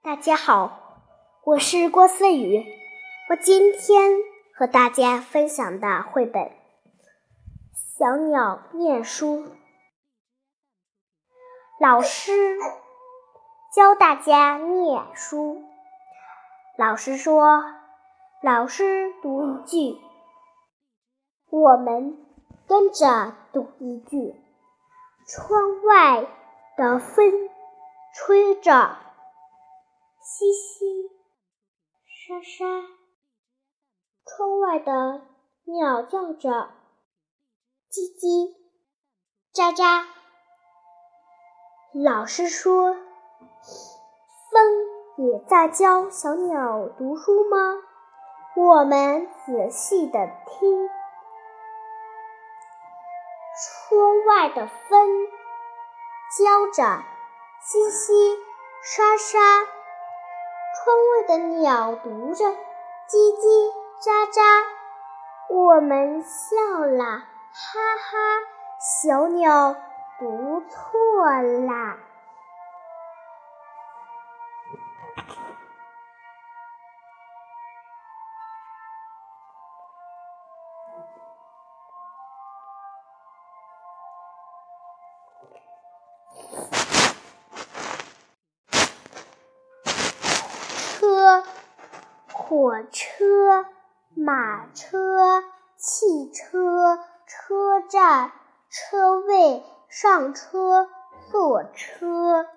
大家好，我是郭思雨。我今天和大家分享的绘本《小鸟念书》。老师教大家念书。老师说：“老师读一句，我们跟着读一句。”窗外的风吹着，淅淅沙沙。窗外的鸟叫着，叽叽喳喳。老师说：“风也在教小鸟读书吗？”我们仔细的听。窗外的风教着，淅淅沙沙。窗外的鸟读着，叽叽喳喳。我们笑了，哈哈，小鸟读错啦。车、火车、马车、汽车、车站、车位、上车、坐车。